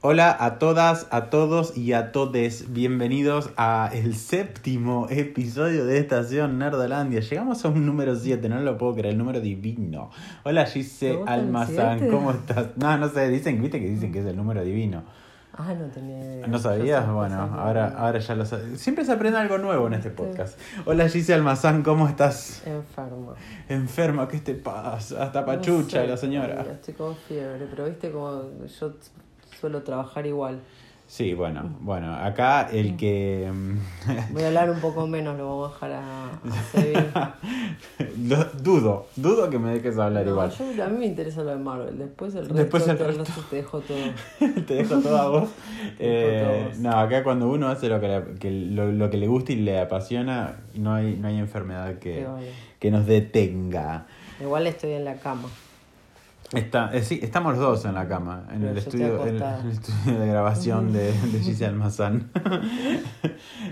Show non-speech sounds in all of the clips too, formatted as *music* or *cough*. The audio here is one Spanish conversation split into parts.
Hola a todas, a todos y a todes. Bienvenidos a el séptimo episodio de Estación Nerdolandia. Llegamos a un número 7, no lo puedo creer, el número divino. Hola Gise Almazán? ¿cómo estás? No, no sé, dicen, viste que dicen que es el número divino. Ah, no tenía idea. ¿No sabías? Bueno, ahora, ahora ya lo sabes. Siempre se aprende algo nuevo en este podcast. Hola Gise Almazán, ¿cómo estás? Enferma. Enferma, ¿qué te pasa? Hasta No pachucha sé, la señora. todavía Estoy con fiebre, pero viste como yo suelo trabajar igual. Sí, bueno, bueno, acá el que... mm, Voy a hablar un poco *laughs* menos, lo vamos a dejar a, a *laughs* dudo, dudo que me dejes hablar No, igual. yo- a mí me interesa lo de Marvel. Después el resto, Después el te, resto. te dejo todo. *laughs* Te dejo todo a vos. Eh, todo a vos. no, acá cuando uno hace lo que, le, que lo, lo que le gusta y le apasiona, no hay, no hay enfermedad que, Que vale. que nos detenga. Igual estoy en la cama. Está, eh, sí, estamos los dos en la cama, en el estudio, en el, *laughs* estudio de grabación de, de Gise *laughs* Almazán. *laughs*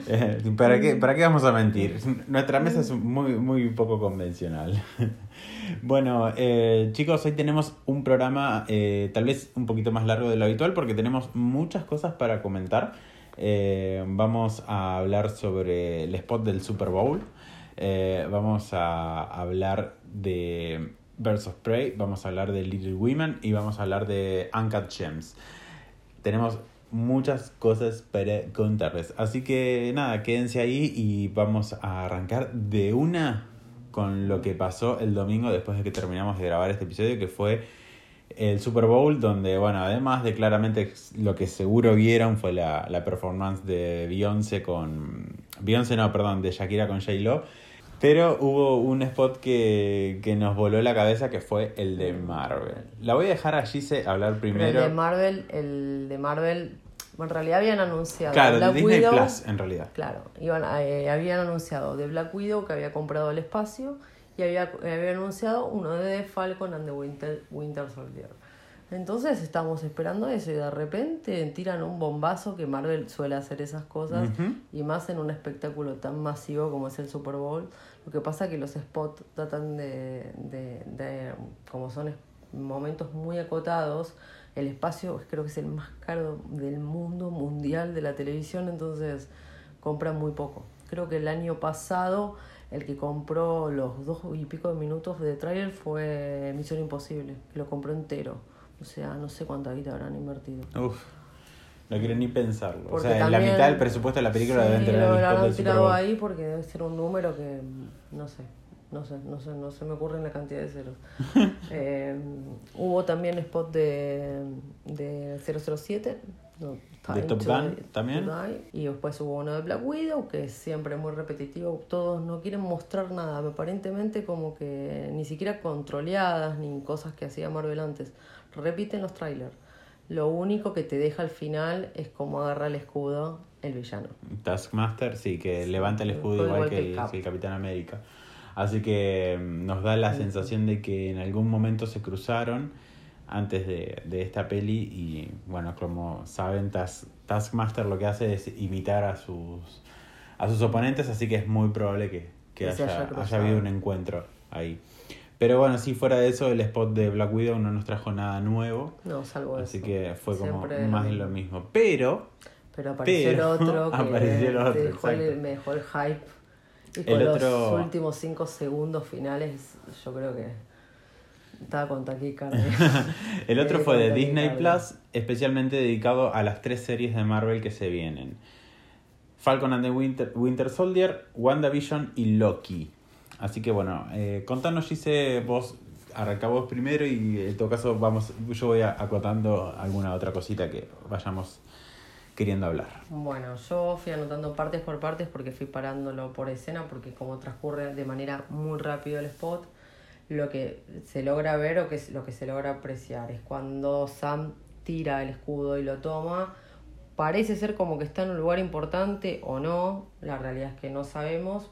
Eh, ¿para, qué, ¿Para qué vamos a mentir? Nuestra mesa es muy, muy poco convencional. Bueno, eh, chicos, hoy tenemos un programa tal vez un poquito más largo de lo habitual porque tenemos muchas cosas para comentar. Vamos a hablar sobre el spot del Super Bowl. Vamos a hablar de Birds Prey. Vamos a hablar de Little Women y vamos a hablar de Uncut Gems. Tenemos muchas cosas para contarles. Así que nada, quédense ahí y vamos a arrancar de una con lo que pasó el domingo después de que terminamos de grabar este episodio, que fue el Super Bowl, donde, bueno, además de claramente lo que seguro vieron fue la, la performance de Beyoncé con... Beyoncé no, perdón, de Shakira con J-Lo. Pero hubo un spot que, que nos voló la cabeza que fue el de Marvel. La voy a dejar a Gise hablar Pero primero. el de Marvel, el de Marvel, en realidad habían anunciado Claro, de Black Disney Widow. Plus, en realidad. Claro, iban, eh, habían anunciado de Black Widow que había comprado el espacio y había, había anunciado uno de Falcon and the Winter, Winter Soldier. Entonces estábamos esperando eso y de repente tiran un bombazo que Marvel suele hacer esas cosas y más en un espectáculo tan masivo como es el Super Bowl. Lo que pasa es que los spots tratan de, de, de- como son momentos muy acotados, el espacio creo que es el más caro del mundo mundial de la televisión, entonces compran muy poco. Creo que el año pasado el que compró los dos y pico de minutos de trailer fue Misión Imposible, que lo compró entero. O sea, no sé cuánta guita habrán invertido. Uf, no quiero ni pensarlo. O Porque sea, la también- mitad del presupuesto de la película Sí, deben tener lo habrán tirado ahí porque debe ser un número que no sé, no sé, no sé, no se me ocurre en la cantidad de ceros. *laughs* Eh, hubo también spot de, de 007, no, ¿De Top to- Gun también? Y después hubo uno de Black Widow que es siempre muy repetitivo, todos no quieren mostrar nada, aparentemente como que ni siquiera controleadas ni cosas que hacía Marvel antes, repiten los trailers. Lo único que te deja al final es cómo agarra el escudo el villano. Taskmaster, sí, que levanta el escudo Igual igual, que el el, Cap. que el Capitán América. Así que mm, nos da la sensación de que en algún momento se cruzaron antes de, de esta peli y bueno, como saben, Tas- Taskmaster lo que hace es imitar a sus, a sus oponentes, así que es muy probable que, haya, haya haya habido un encuentro ahí. Pero bueno, sí, fuera de eso, el spot de Black Widow no nos trajo nada nuevo. No, salvo Así eso. que fue como Siempre más lo mismo. Pero Pero apareció Pero, el otro *laughs* que apareció el otro, te dejó el, me dejó el hype. Y El con los últimos cinco segundos finales, yo creo que estaba con taquicardia. *laughs* El otro fue de Disney. Plus, especialmente dedicado a las tres series de Marvel que se vienen. Falcon and the Winter, Winter Soldier, WandaVision y Loki. Así que bueno, eh, contanos Gise, vos arranca vos primero y en todo caso vamos, yo voy acotando alguna otra cosita que vayamos queriendo hablar. Bueno, yo fui anotando partes por partes porque fui parándolo por escena, porque como transcurre de manera muy rápido el spot, lo que se logra ver o que es- lo que se logra apreciar es cuando Sam tira el escudo y lo toma, parece ser como que está en un lugar importante o no, la realidad es que no sabemos.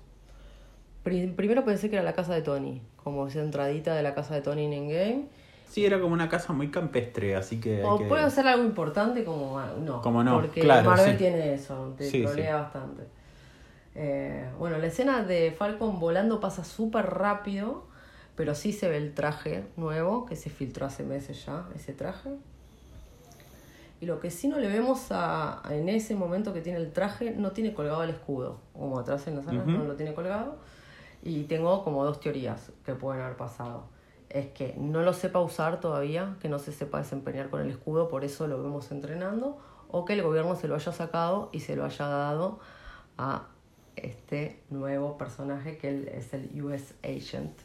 Pri- primero pensé que era la casa de Tony, como esa entradita de la casa de Tony en Endgame. Sí, era como una casa muy campestre, así que... O que- puede ser algo importante como ah, no. Como no, Porque claro, Marvel sí. tiene eso, te Sí, trolea sí. bastante. Eh, bueno, la escena de Falcon volando pasa súper rápido, pero sí se ve el traje nuevo que se filtró hace meses ya, ese traje. Y lo que sí no le vemos a, en ese momento que tiene el traje, no tiene colgado el escudo. Como atrás en la sala no lo tiene colgado. Y tengo como dos teorías que pueden haber pasado. Es que no lo sepa usar todavía, que no se sepa desempeñar con el escudo, por eso lo vemos entrenando, o que el gobierno se lo haya sacado y se lo haya dado a este nuevo personaje que es el US Agent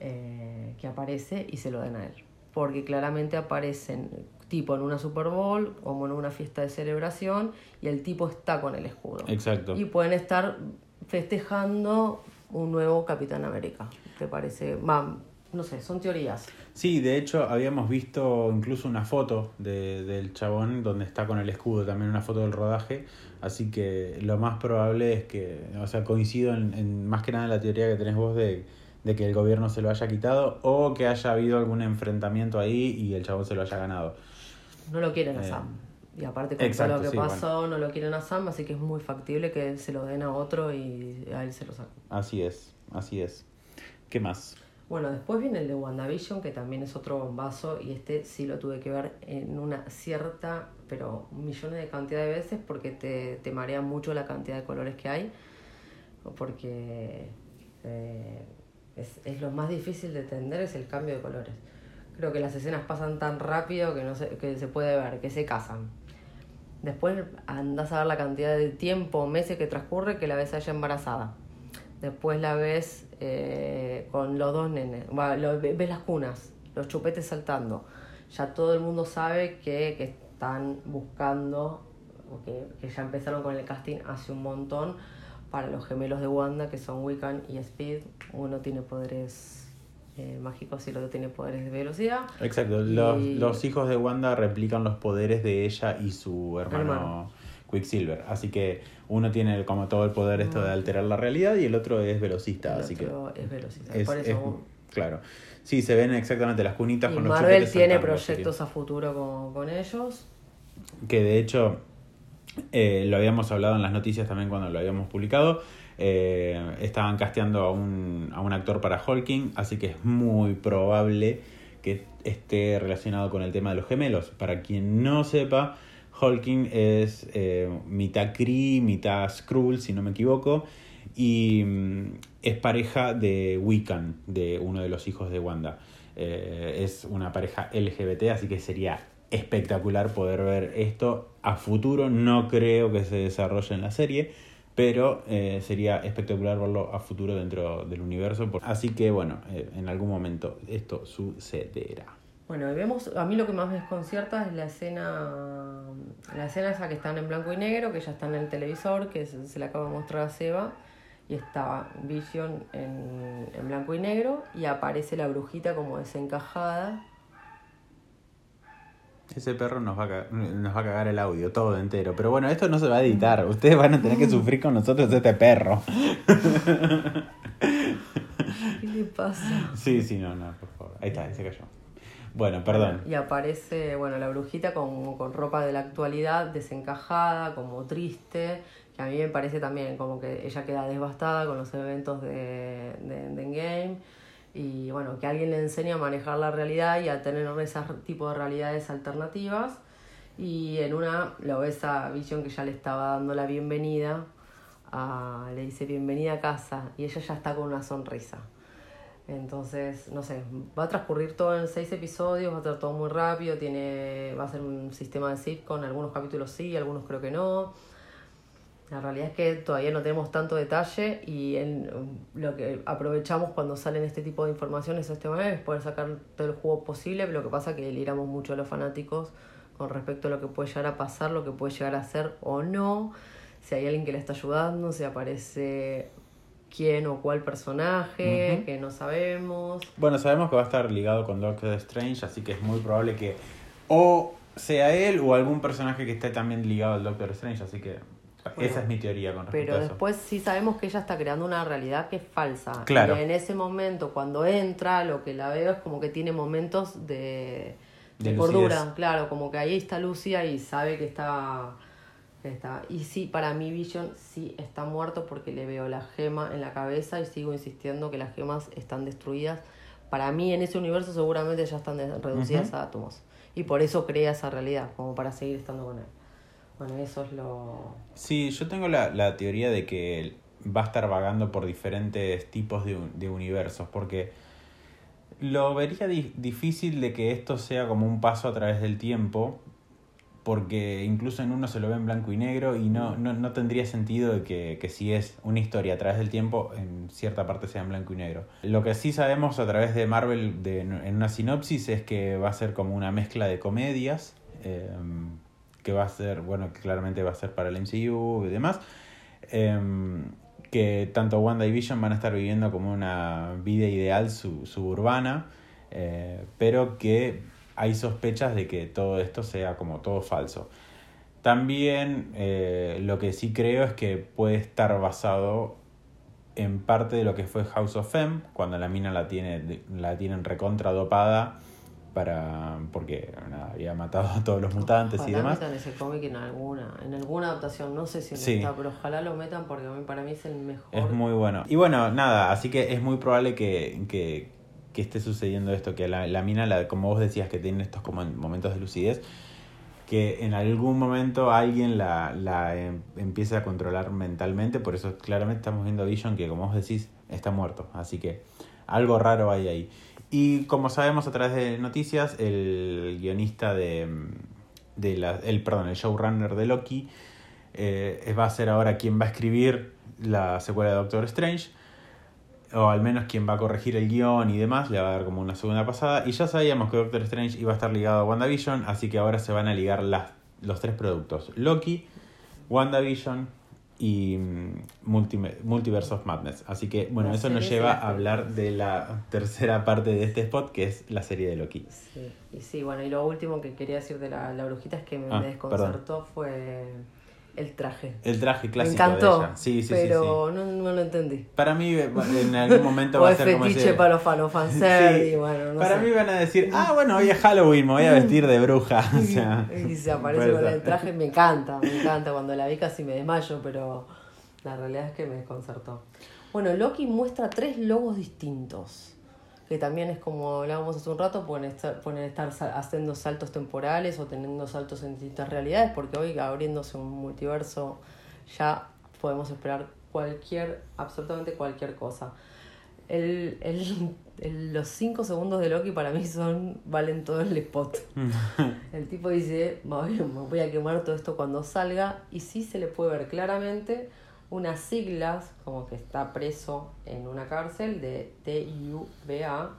eh, que aparece y se lo den a él. Porque claramente aparecen tipo en una Super Bowl, como en una fiesta de celebración, y el tipo está con el escudo. Exacto. Y pueden estar festejando un nuevo Capitán América. ¿Te parece? no sé, son teorías. Sí, de hecho habíamos visto incluso una foto de, del chabón donde está con el escudo, también una foto del rodaje, así que lo más probable es que, o sea, coincido en, en más que nada en la teoría que tenés vos de, de, que el gobierno se lo haya quitado o que haya habido algún enfrentamiento ahí y el chabón se lo haya ganado. No lo quieren a eh, Sam. Y aparte con todo lo que pasó, no lo quieren a Sam, así que es muy factible que se lo den a otro y a él se lo saquen. Así es, así es. ¿Qué más? Bueno, después viene el de WandaVision, que también es otro bombazo, y este sí lo tuve que ver en una cierta, pero millones de cantidad de veces, porque te, te marea mucho la cantidad de colores que hay, porque eh, es, es lo más difícil de entender, es el cambio de colores creo que las escenas pasan tan rápido que no se, que se puede ver, que se casan. Después andas a ver la cantidad de tiempo, meses que transcurre que la ves allá embarazada. Después la ves eh, con los dos nenes, ves las cunas, los chupetes saltando. Ya todo el mundo sabe que, que están buscando, que, que ya empezaron con el casting hace un montón para los gemelos de Wanda, que son Wiccan y Speed. Uno tiene poderes eh, mágico si lo tiene poderes de velocidad. Exacto, los, los, hijos de Wanda replican los poderes de ella y su hermano, Quicksilver. Así que uno tiene como todo el poder esto de alterar la realidad y el otro es velocista. así que es velocista. Por eso... claro. Sí, se ven exactamente las cunitas con los Marvel tiene proyectos a futuro con, con, ellos. Que de hecho eh, lo habíamos hablado en las noticias también cuando lo habíamos publicado eh, estaban casteando a un, a un actor para Hulking, así que es muy probable que esté relacionado con el tema de los gemelos. Para quien no sepa, Hulking es eh, mitad Kree, mitad Skrull, si no me equivoco, y mm, es pareja de Wiccan, de uno de los hijos de Wanda. Eh, es una pareja LGBT, así que sería espectacular poder ver esto a futuro. No creo que se desarrolle en la serie, pero eh, sería espectacular verlo a futuro dentro del universo. Así que bueno, eh, en algún momento esto sucederá. Bueno, vemos, a mí lo que más me desconcierta es la escena, la escena esa que están en blanco y negro, que ya está en el televisor, que se, se le acaba de mostrar a Seba, y está Vision en, en blanco y negro, y aparece la brujita como desencajada, ese perro nos va, a cagar, nos va a cagar el audio todo entero. Pero bueno, esto no se va a editar. Ustedes van a tener que sufrir con nosotros este perro. ¿Qué le pasa? Sí, sí, no, no, por favor. Ahí está, se cayó. Bueno, perdón. Y aparece, bueno, la brujita con, con ropa de la actualidad, desencajada, como triste, que a mí me parece también como que ella queda devastada con los eventos de, de, de Endgame y bueno, que alguien le enseñe a manejar la realidad y a tener ese tipo de realidades alternativas. Y en una lo ves a Vision que ya le estaba dando la bienvenida, le dice bienvenida a casa y ella ya está con una sonrisa. Entonces, no sé, va a transcurrir todo en seis episodios, va a ser todo muy rápido, tiene, va a ser un sistema de sitcom, algunos capítulos sí, algunos creo que no. La realidad es que todavía no tenemos tanto detalle y en, lo que aprovechamos cuando salen este tipo de informaciones este manera es poder sacar todo el juego posible, lo que pasa es que lideramos mucho a los fanáticos con respecto a lo que puede llegar a pasar, lo que puede llegar a ser o no, si hay alguien que le está ayudando, si aparece quién o cuál personaje, que no sabemos. Bueno, sabemos que va a estar ligado con Doctor Strange, así que es muy probable que o sea él o algún personaje que esté también ligado al Doctor Strange, así que esa es mi teoría con respecto Pero después sí sabemos que ella está creando una realidad que es falsa. Claro. Y en ese momento, cuando entra, lo que la veo es como que tiene momentos de, de, cordura. Claro, como que ahí está Lucia y sabe que está, está. Y sí, para mí Vision sí está muerto porque le veo la gema en la cabeza y sigo insistiendo que las gemas están destruidas. Para mí en ese universo seguramente ya están reducidas a átomos. y por eso crea esa realidad, como para seguir estando con él. Bueno, eso es lo... Sí, yo tengo la, la teoría de que va a estar vagando por diferentes tipos de, de universos, porque lo vería di difícil de que esto sea como un paso a través del tiempo, porque incluso en uno se lo ve en blanco y negro y no, no, no tendría sentido que, que, si es una historia a través del tiempo, en cierta parte sea en blanco y negro. Lo que sí sabemos a través de Marvel de, en una sinopsis es que va a ser como una mezcla de comedias, eh, que va a ser, bueno, que claramente va a ser para el MCU y demás. Eh, que tanto Wanda y Vision van a estar viviendo como una vida ideal suburbana, eh, pero que hay sospechas de que todo esto sea como todo falso. También eh, lo que sí creo es que puede estar basado en parte de lo que fue House of M, cuando la mina la, tiene, la tienen recontra dopada para porque nada, había matado a todos los mutantes ojalá y demás. metan ese cómic en alguna, en alguna adaptación, no sé si sí. esta, pero ojalá lo metan porque para mí es el mejor. Es muy bueno. Y bueno, nada, así que es muy probable que, que, que esté sucediendo esto, que la, la mina, la, como vos decías, que tiene estos como momentos de lucidez, que en algún momento alguien la, la em, empiece a controlar mentalmente, por eso claramente estamos viendo a Vision que como vos decís, está muerto, así que algo raro hay ahí. Y como sabemos a través de noticias, el guionista de, de la, el, perdón, el showrunner de Loki eh, va a ser ahora quien va a escribir la secuela de Doctor Strange, o al menos quien va a corregir el guion y demás, le va a dar como una segunda pasada. Y ya sabíamos que Doctor Strange iba a estar ligado a WandaVision, así que ahora se van a ligar las, los tres productos: Loki, WandaVision y Multiverse of Madness. Así que, bueno, eso nos lleva a hablar de la tercera parte de este spot, que es la serie de Loki. Sí, y sí bueno, y lo último que quería decir de la, la brujita es que me, ah, me desconcertó perdón. fue el traje. El traje clásico me encantó, de ella. Sí, sí, pero sí, sí. No, no lo entendí. Para mí, en algún momento *laughs* va a ser como ese... para los *laughs* fanservice, sí. bueno, no Para sé. mí van a decir, ah, bueno, hoy es Halloween, me voy a vestir de bruja. *laughs* o sea, y se aparece con el traje, me encanta, me encanta. Cuando la vi casi me desmayo, pero la realidad es que me desconcertó. Bueno, Loki muestra tres logos distintos, que también es como hablábamos hace un rato, pueden estar, pueden estar haciendo saltos temporales o teniendo saltos en distintas realidades, porque hoy abriéndose un multiverso ya podemos esperar cualquier, absolutamente cualquier cosa. El, el, el, los cinco segundos de Loki para mí son valen todo el spot. el tipo dice, me voy a quemar todo esto cuando salga, y sí se le puede ver claramente unas siglas, como que está preso en una cárcel de TIUBA.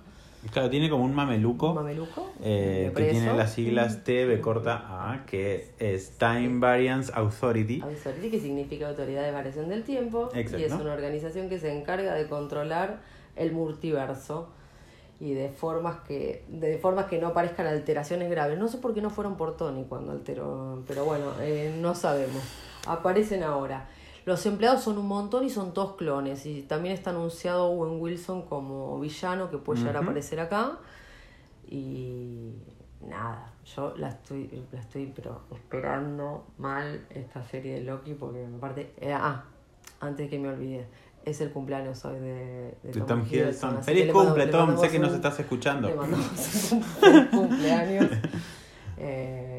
Claro, tiene como un mameluco. ¿Un mameluco? Eh, que tiene las siglas T, B corta A, que es Time Variance Authority. Authority, que significa Autoridad de Variación del Tiempo. Exacto. Y es una organización que se encarga de controlar el multiverso y de formas que de formas que no parezcan alteraciones graves. No sé por qué no fueron por Tony cuando alteró, pero bueno, eh, no sabemos. Aparecen ahora. Los empleados son un montón y son todos clones. Y también está anunciado Owen Wilson como villano que puede llegar uh -huh. a aparecer acá. Y nada, yo la estoy, la estoy pero esperando mal esta serie de Loki porque me parte. Eh, ah, antes que me olvide. Es el cumpleaños hoy de, de, de Tom, Tom Hiddleston. Feliz cumple, Tom. Sé que nos estás escuchando. Le mandamos un *laughs* cumpleaños. eh, *laughs*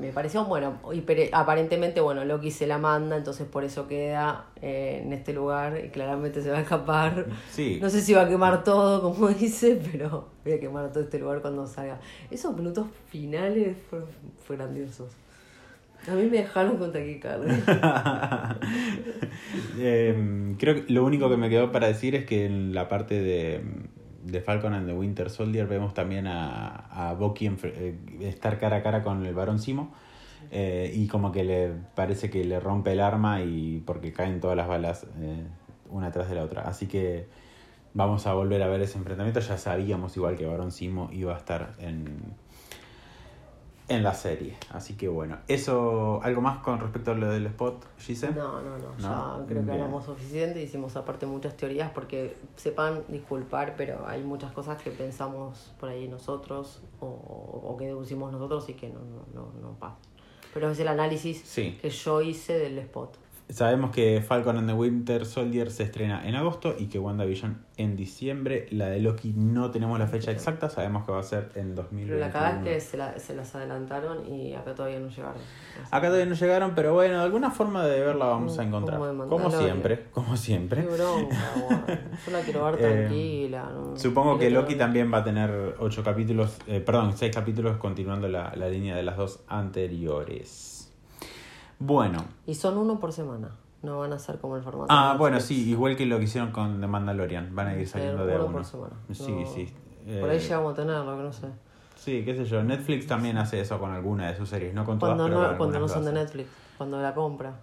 me pareció bueno. Y aparentemente, bueno, Loki se la manda, entonces por eso queda eh, en este lugar y claramente se va a escapar. Sí. No sé si va a quemar todo, como *laughs* dice, pero voy a quemar todo este lugar cuando salga. Esos minutos finales fueron, fueron grandiosos. A mí me dejaron con taquicardia. *laughs* eh, creo que lo único que me quedó para decir es que en la parte de de Falcon and the Winter Soldier vemos también a, a Bucky eh, estar cara a cara con el varón Simo eh, y como que le parece que le rompe el arma y porque caen todas las balas eh, una tras de la otra. Así que vamos a volver a ver ese enfrentamiento. Ya sabíamos igual que varón Simo iba a estar en, en la serie. Así que bueno, eso, ¿algo más con respecto a lo del spot, Gise? No, no, no, ¿No? ya creo que hablamos suficiente, hicimos aparte muchas teorías porque sepan disculpar, pero hay muchas cosas que pensamos por ahí nosotros o, o que deducimos nosotros y que no, no, no, no pasa. Pero es el análisis sí. que yo hice del spot. Sabemos que Falcon and the Winter Soldier se estrena en agosto y que WandaVision en diciembre. La de Loki no tenemos la fecha exacta, sabemos que va a ser en 2021. Pero la cagada es que se, la- se las adelantaron y acá todavía no llegaron. Acá todavía no llegaron, pero bueno, de alguna forma de verla vamos a encontrar. como de Como siempre, como Qué siempre. bronca. *laughs* Yo la quiero ver Eh, tranquila. no- Supongo que Loki también va a tener ocho capítulos, eh, perdón, seis capítulos continuando la, la línea de las dos anteriores. Bueno, Y son uno por semana. No van a ser como el formato. ah, bueno, Netflix. sí, igual que lo que hicieron con The Mandalorian, van a ir saliendo de uno por semana. Sí, No- sí. Por ahí Eh, llegamos a tenerlo, que no sé. Sí, qué sé yo. Netflix también hace eso con alguna de sus series, no con todas, Cuando pero no, con cuando no son de. Netflix, cuando la compra.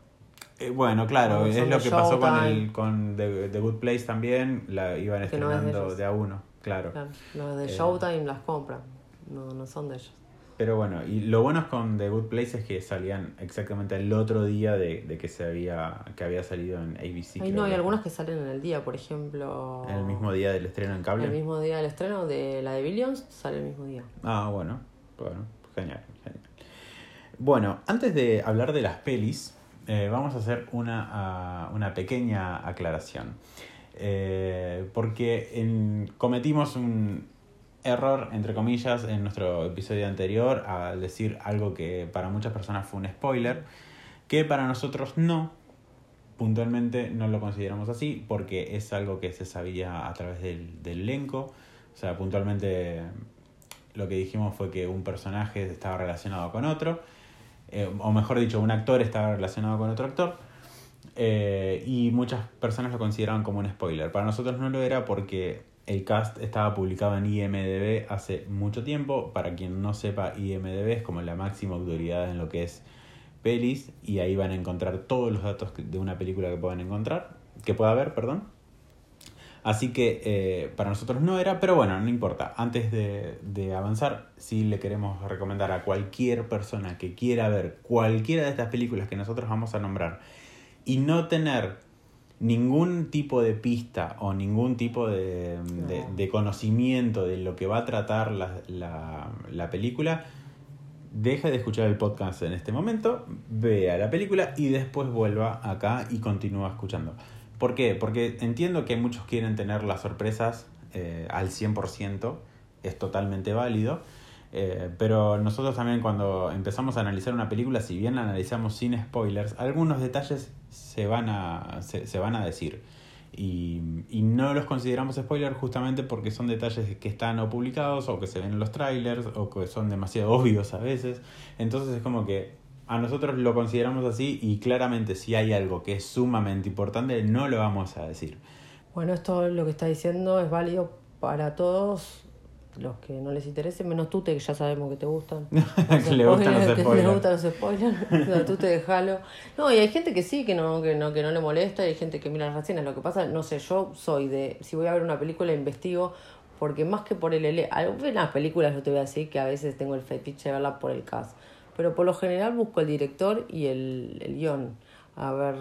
Eh, bueno, claro, es lo que pasó con, el, con The, The Good Place también, la iban Que no es de estrenando de a uno, claro. Claro, los de Eh. Showtime las compran. No, no son de ellos. Pero bueno, y lo bueno con The Good Place es que salían exactamente el otro día de, de que se había que había salido en ABC. Ay, no, hay que. algunas que salen en el día, por ejemplo. En el mismo día del estreno en cable. El mismo día del estreno de la de Billions sale el mismo día. Ah, bueno, bueno, genial, genial. Bueno, antes de hablar de las pelis, eh, vamos a hacer una, ah, una pequeña aclaración. Eh, porque en- cometimos un error, entre comillas, en nuestro episodio anterior al decir algo que para muchas personas fue un spoiler, que para nosotros no. Puntualmente no lo consideramos así porque es algo que se sabía a través del, elenco. O sea, puntualmente lo que dijimos fue que un personaje estaba relacionado con otro, eh, o mejor dicho, un actor estaba relacionado con otro actor, eh, y muchas personas lo consideraban como un spoiler. Para nosotros no lo era porque el cast estaba publicado en IMDB hace mucho tiempo. Para quien no sepa, IMDB es como la máxima autoridad en lo que es pelis, y ahí van a encontrar todos los datos de una película que puedan encontrar, que pueda haber, perdón. Así que eh, para nosotros no era, pero bueno, no importa. Antes de, de avanzar, sí le queremos recomendar a cualquier persona que quiera ver cualquiera de estas películas que nosotros vamos a nombrar y no tener ningún tipo de pista o ningún tipo de, de- No. de conocimiento de lo que va a tratar la, la- la película, deje de escuchar el podcast en este momento, vea la película y después vuelva acá y continúa escuchando. ¿Por qué? Porque entiendo que muchos quieren tener las sorpresas eh, al 100%, es totalmente válido, eh, pero nosotros también cuando empezamos a analizar una película, si bien la analizamos sin spoilers, algunos detalles se van a, se, se van a decir. Y, y no los consideramos spoilers justamente porque son detalles que están o publicados o que se ven en los trailers o que son demasiado *laughs* obvios a veces. Entonces es como que a nosotros lo consideramos así y claramente si hay algo que es sumamente importante no lo vamos a decir. Bueno, esto lo que está diciendo es válido para todos los que no les interese, menos tú, que ya sabemos que te gustan. *laughs* Que le gustan los spoilers. *laughs* le gustan los spoilers. No, tú te dejalo. No, y hay gente que sí, que no, que no, que no le molesta, y hay gente que mira las reseñas. Lo que pasa, no sé, yo soy de, si voy a ver una película, investigo, porque más que por el ele algunas películas yo te voy a decir que a veces tengo el fetiche de verla por el cast. Pero por lo general busco el director y el, el guion. A ver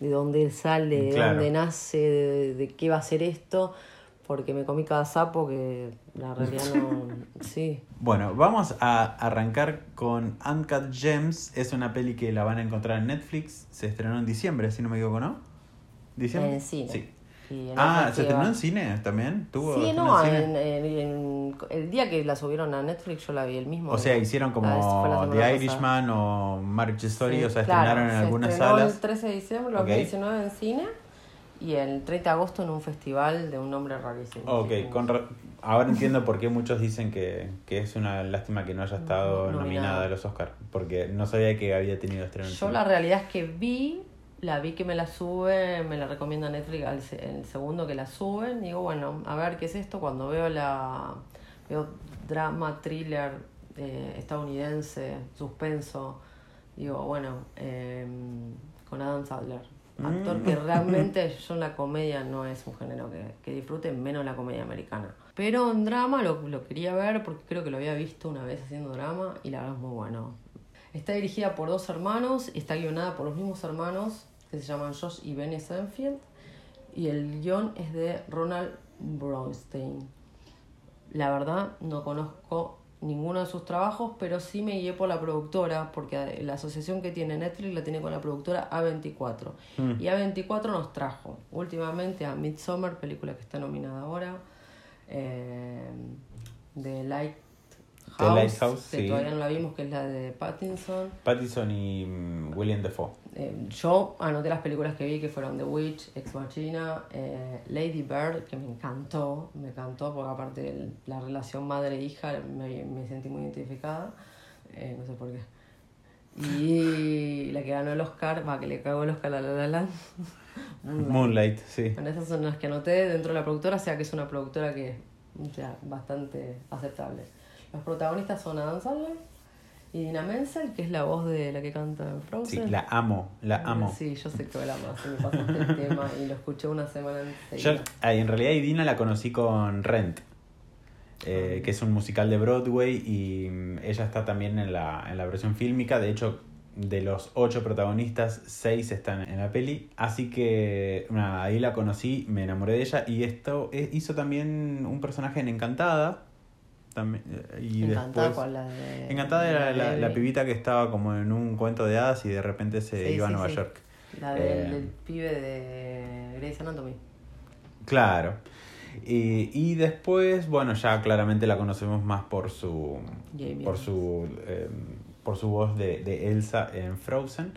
de dónde sale, de Claro. dónde nace, de, de qué va a ser esto. Porque me comí cada sapo que la realidad no... *laughs* Sí. Bueno, vamos a arrancar con Uncut Gems. Es una peli que la van a encontrar en Netflix. Se estrenó en diciembre, si no me equivoco, ¿no? ¿Diciembre? En cine. Sí. En Ah, ¿se estrenó en cine también? ¿Tuvo Sí, no, en en, cine? en- en- el día que la subieron a Netflix yo la vi el mismo. O sea, hicieron como Ah, semana The pasada. Irishman o Marriage Story, Sí, o sea, claro, estrenaron en se algunas salas. el 13 de diciembre, el Ok. 2019 en cine y el 30 de agosto en un festival de un nombre rarísimo. Ok, Sí, con ra- ahora entiendo por qué muchos dicen que, que es una lástima que no haya estado Nominada. nominada a los Oscars, porque no sabía que había tenido estreno en Yo la realidad es que vi, la vi que me la sube, me la recomienda Netflix al el segundo que la suben. Digo, bueno, a ver qué es esto. Cuando veo la veo drama, thriller eh, estadounidense, suspenso, digo, bueno, eh, con Adam Sandler. Actor que Mm. *laughs* realmente yo en la comedia no es un género que, que disfrute, menos la comedia americana. Pero en drama lo, lo quería ver porque creo que lo había visto una vez haciendo drama y la verdad es muy bueno. Está dirigida por dos hermanos, está guionada por los mismos hermanos que se llaman Josh y Benny Senfield y el guion es de Ronald Bronstein. La verdad no conozco ninguno de sus trabajos, pero sí me guié por la productora, porque la asociación que tiene Netflix la tiene con la productora A24. Mm. Y A24 nos trajo últimamente a Midsommar, película que está nominada ahora, eh, de Lighthouse, The Lighthouse, que sí. todavía no la vimos, que es la de Pattinson. Pattinson y mm, William Defoe. Eh, yo anoté las películas que vi que fueron The Witch, Ex Machina, eh, Lady Bird, que me encantó, me encantó porque aparte de la relación madre-hija me, me sentí muy identificada, eh, no sé por qué. Y la que ganó el Oscar, va, que le cagó el Oscar a La La Land. *laughs* Moonlight. Moonlight, sí. Bueno, esas son las que anoté dentro de la productora, o sea que es una productora que es ya, bastante aceptable. Los protagonistas son Adam Sandler y Dina Menzel, que es la voz de la que canta en Sí, la amo, la amo. Sí, yo sé que la amo, así me pasaste el tema y lo escuché una semana Yo, enseguida. ay, en realidad, Idina la conocí con Rent, eh, que es un musical de Broadway y mm, ella está también en la, en la versión fílmica. De hecho, de los ocho protagonistas, seis están en la peli. Así que nada, ahí la conocí, me enamoré de ella y esto eh, hizo también un personaje en Encantada. También, eh, y Encantada después, con la de. Encantada era la, la pibita que estaba como en un cuento de hadas y de repente se Sí, iba a Nueva sí. York. La del, Eh, del pibe de Grey's Anatomy. Claro. Y, y después, bueno, ya claramente la conocemos más por su Jamie por Adams. su eh, por su voz de, de Elsa en Frozen.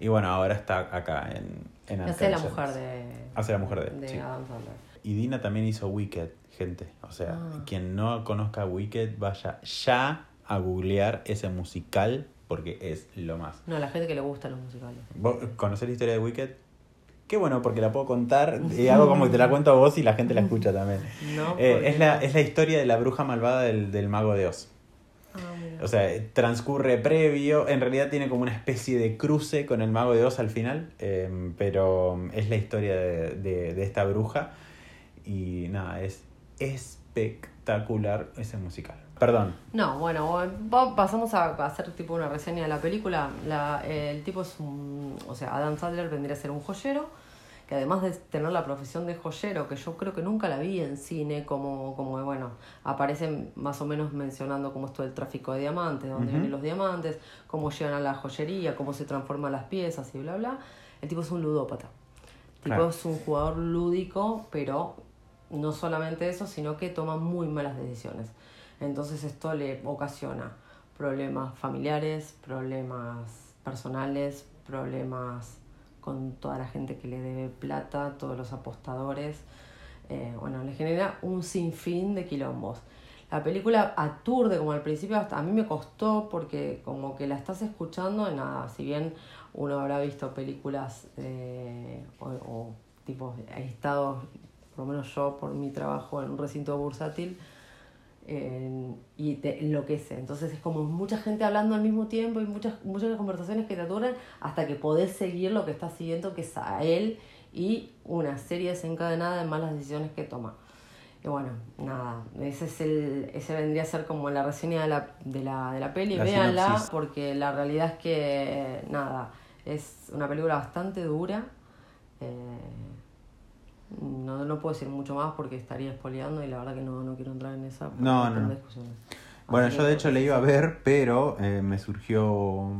Y bueno, ahora está acá en, en Hace la mujer de. Hace la mujer de, de sí. Adam Sandler. Y Dina también hizo Wicked, gente. O sea, Ah. quien no conozca Wicked, vaya ya a googlear ese musical porque es lo más. No, la gente que le gustan los musicales. ¿Vos conocés la historia de Wicked? Qué bueno, porque la puedo contar y hago como que te la cuento a vos y la gente la escucha también. *laughs* No, Eh, es, la, es la historia de la bruja malvada del, del mago de Oz. Ah. O sea, transcurre previo, en realidad tiene como una especie de cruce con el mago de Oz al final, eh, pero es la historia de, de- de esta bruja y nada, es espectacular ese musical. Perdón, No, bueno, pasamos a hacer tipo una reseña de la película. La- el tipo es un. O sea, Adam Sandler vendría a ser un joyero, que además de tener la profesión de joyero, que yo creo que nunca la vi en cine, como, como bueno, aparecen más o menos mencionando cómo es todo el tráfico de diamantes, dónde vienen los diamantes, cómo llegan a la joyería, cómo se transforman las piezas y bla, bla. El tipo es un ludópata. El tipo Claro. es un jugador lúdico, pero no solamente eso, sino que toma muy malas decisiones. Entonces esto le ocasiona problemas familiares, problemas personales, problemas con toda la gente que le debe plata, todos los apostadores. Eh, bueno, le genera un sinfín de quilombos. La película aturde como al principio, hasta a mí me costó porque como que la estás escuchando y nada, si bien uno habrá visto películas eh, o, o tipo, estado, por lo menos yo por mi trabajo en un recinto bursátil, eh, y te enloquece. Entonces es como mucha gente hablando al mismo tiempo y muchas, muchas conversaciones que te aturden hasta que podés seguir lo que está siguiendo, que es a él y una serie desencadenada de malas decisiones que toma. Y bueno, nada, ese, es el, ese vendría a ser como la reseña de la, de la, de la peli. La Véanla sinopsis. porque la realidad es que, nada, es una película bastante dura. Eh, no, no puedo decir mucho más porque estaría espoleando y la verdad que no, no quiero entrar en esa No, discusiones. Bueno, yo de hecho le iba a ver, pero eh, me surgió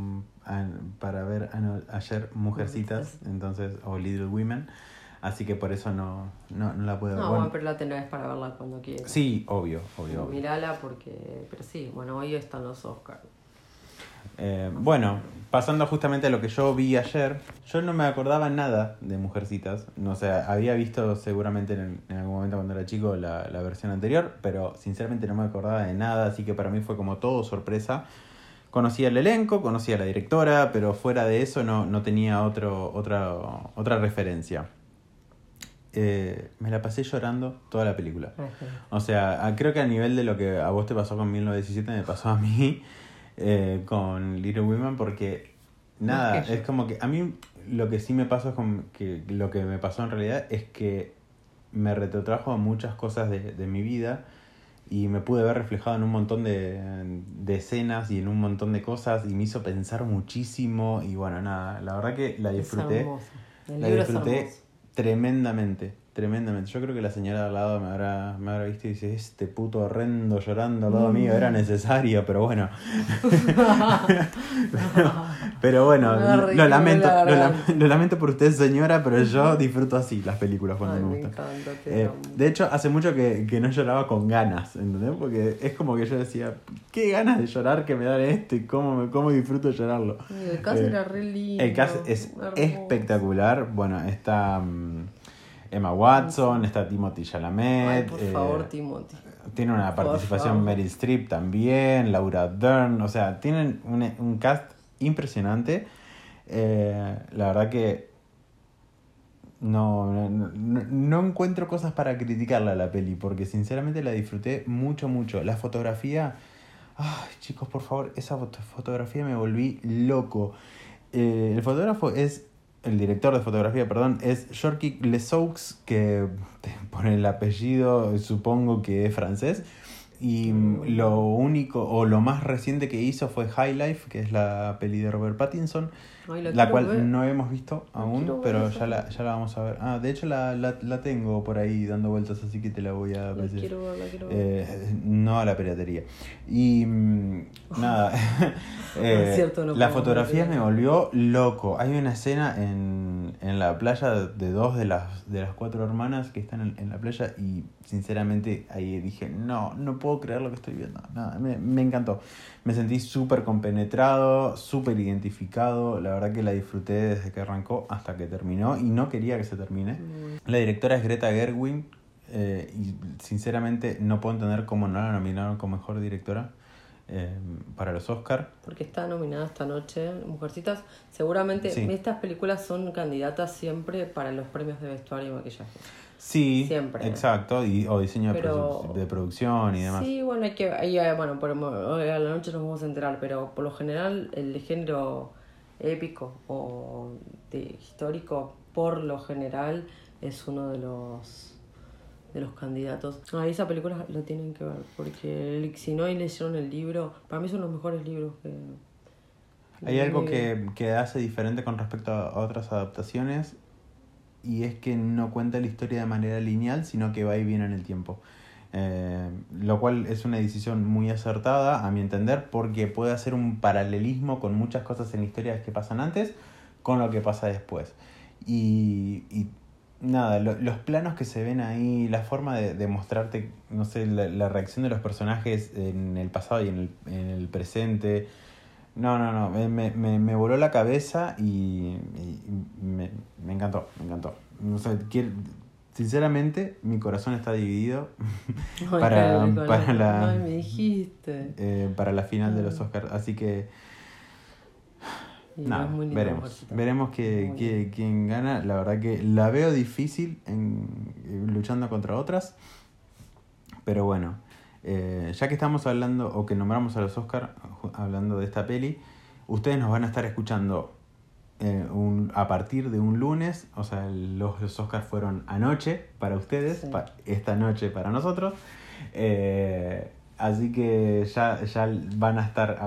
para ver ayer Mujercitas, entonces, o Little Women, así que por eso no, no, no la puedo ver. No, Bueno, pero la tenés para verla cuando quieras. sí, obvio, obvio. obvio. Mirala porque... Pero sí, bueno, hoy están los Oscars. Eh, bueno, pasando justamente a lo que yo vi ayer, yo no me acordaba nada de Mujercitas. No sé, había visto seguramente en, en algún momento cuando era chico la, la versión anterior, pero sinceramente no me acordaba de nada, así que para mí fue como todo sorpresa. Conocía el elenco, conocía a la directora, pero fuera de eso no, no tenía otro, otra, otra referencia. Eh, me la pasé llorando toda la película. O sea, creo que a nivel de lo que a vos te pasó con 1917 me pasó a mí eh, con Little Women porque nada, Es que yo- es como que a mí lo que sí me pasó es como que lo que me pasó en realidad es que me retrotrajo a muchas cosas de, de mi vida y me pude ver reflejado en un montón de, de escenas y en un montón de cosas y me hizo pensar muchísimo y bueno, nada, la verdad que la Es disfruté. hermoso. El La libro disfruté es hermoso. tremendamente, tremendamente. Yo creo que la señora de al lado me habrá, me habrá visto y dice, este puto horrendo llorando al lado mío era necesario, pero bueno. *laughs* pero, bueno, lo, lamento, la lo, lo lamento por usted señora, pero yo disfruto así las películas cuando Ay, me me gustan. Eh, de hecho, hace mucho que, que no lloraba con ganas, ¿entendés? Porque es como que yo decía, qué ganas de llorar que me da esto y cómo, me, cómo disfruto llorarlo. Y el caso Eh, era re lindo. El cast es hermoso. espectacular. Bueno, está mm, Emma Watson, está Timothy Chalamet. Ay, por eh, favor, Timothy. tiene una por participación favor. Meryl Streep también, Laura Dern. O sea, tienen un, un cast impresionante. Eh, la verdad que no, no, no- encuentro cosas para criticarla a la peli, porque sinceramente la disfruté mucho, mucho. La fotografía, ay chicos, por favor, esa foto- fotografía me volví loco. Eh, el fotógrafo es, el director de fotografía, perdón, es Jorki Lesaux, que por el apellido supongo que es francés. Y mm, lo único, o lo más reciente que hizo fue High Life, que es la peli de Robert Pattinson. Ay, La, cual ver. no hemos visto aún, pero ya la, ya la vamos a ver. Ah, de hecho la, la, la tengo por ahí dando vueltas, así que te la voy a La quiero la quiero ver. Eh, no a la piratería. Y mm, nada, *laughs* *laughs* eh, Es cierto, no la fotografía me volvió loco. Hay una escena en, en la playa de dos de las, de las cuatro hermanas que están en, en la playa y sinceramente ahí dije, no, no puedo creer lo que estoy viendo. Nada, me, me encantó. Me sentí súper compenetrado, súper identificado. La verdad que la disfruté desde que arrancó hasta que terminó y no quería que se termine. Mm. La directora es Greta Gerwig eh, y sinceramente no puedo entender cómo no la nominaron como mejor directora eh, para los Oscar. Porque está nominada esta noche, Mujercitas. Seguramente Sí. estas películas son candidatas siempre para los premios de vestuario y maquillaje. Sí, Siempre. exacto, y, o diseño de Pero- de producción y demás. Sí, bueno, hay que, ahí, eh, bueno, por, a la noche nos vamos a enterar, pero por lo general el género épico o de histórico, por lo general, es uno de los de los candidatos. Ah, esa película la tienen que ver, porque si no leyeron el libro, para mí son los mejores libros que... Hay algo que, que hace diferente con respecto a otras adaptaciones y es que no cuenta la historia de manera lineal, sino que va y viene en el tiempo. Eh, lo cual es una decisión muy acertada, a mi entender, porque puede hacer un paralelismo con muchas cosas en la historia que pasan antes con lo que pasa después. Y, y nada, lo- los planos que se ven ahí, la forma de, de mostrarte, no sé, la, la reacción de los personajes en el pasado y en el, en el presente. No, no, no, me, me, me, voló la cabeza y, y me, me encantó, me encantó. No sé, quiero- sinceramente, mi corazón está dividido *laughs* Ay, para- para la- Ay, me dijiste. eh, para la final de los Mm. Oscars, así que nada, es muy lindo, veremos. Veremos que, que- quién gana. La verdad que la veo difícil en, eh, luchando contra otras. Pero bueno, eh, ya que estamos hablando, o que nombramos a los Oscars, hablando de esta peli, ustedes nos van a estar escuchando eh, un- a partir de un lunes. O sea, los, los Oscars fueron anoche para ustedes, Sí. pa- esta noche para nosotros. Eh, así que ya, ya van a estar,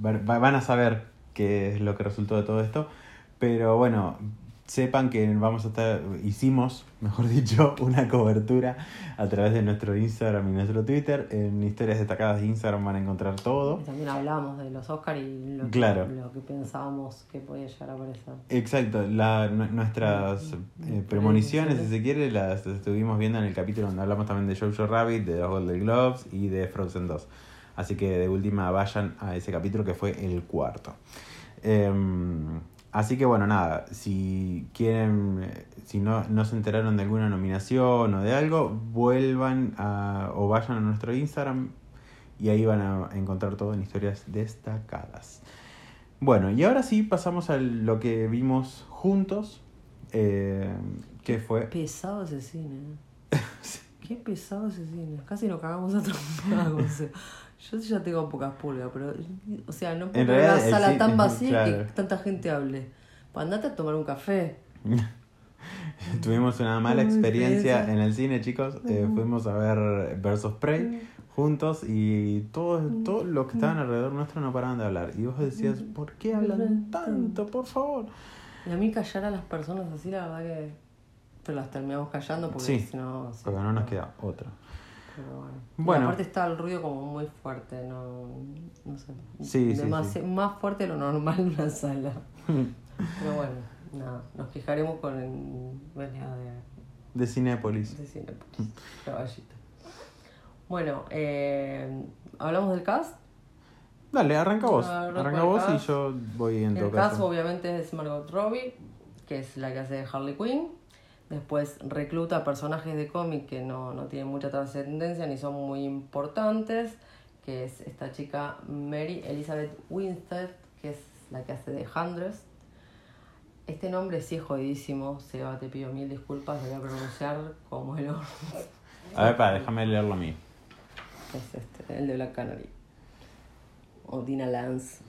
van a saber qué es lo que resultó de todo esto. Pero bueno, sepan que vamos a estar, hicimos, *laughs* mejor dicho, una cobertura a través de nuestro Instagram y nuestro Twitter. En historias destacadas de Instagram van a encontrar todo. Y también hablamos de los Oscars y lo, que- Claro. lo que pensábamos que podía llegar a aparecer. Exacto, la, nu- nuestras eh, premoniciones, si se quiere, las estuvimos viendo en el capítulo donde hablamos también de Jojo Rabbit, de los Golden Globes y de Frozen 2. Así que de última vayan a ese capítulo que fue el cuarto. Em, así que bueno, nada, si quieren, si no, no se enteraron de alguna nominación o de algo, vuelvan a, o vayan a nuestro Instagram y ahí van a encontrar todo en historias destacadas. Bueno, y ahora sí pasamos a lo que vimos juntos, eh, que fue... Pesado ese cine. ¿eh? *laughs* Qué pesado ese cine. Casi nos cagamos a trompadas. *laughs* yo ya tengo pocas pulgas, pero. O sea, no puedo En ver una sala tan *laughs* vacía claro. que tanta gente hable. Andate a tomar un café. *laughs* Tuvimos una mala experiencia en el cine, chicos. Eh, fuimos a ver of Prey juntos y todo, todo lo que estaban alrededor nuestro no paraban de hablar. Y vos decías, ¿por qué hablan tanto, por favor? Y a mí callar a las personas así, la verdad que. pero las terminamos callando porque Sí, si no... Porque no nos no. queda otra. Pero bueno. Bueno. Aparte está el ruido como muy fuerte, no, no sé. Sí, sí, Demasi- sí. Más fuerte de lo normal en una sala. Pero bueno, nada, nos quejaremos con el de, De de Cinepolis, caballito. Bueno, eh, ¿hablamos del cast? Dale, arranca vos. Arranco Arranca el vos y cast. yo voy en todo El caso caso. obviamente es Margot Robbie, que es la que hace Harley Quinn. Después recluta personajes de cómic que no, no tienen mucha trascendencia ni son muy importantes, que es esta chica Mary Elizabeth Winstead, que es la que hace de Hundreds. Este nombre sí es jodidísimo, Seba, te pido mil disculpas, lo voy a pronunciar como el orto. A ver, para, déjame leerlo a mí. Es este, el de Black Canary. O Dina Lance.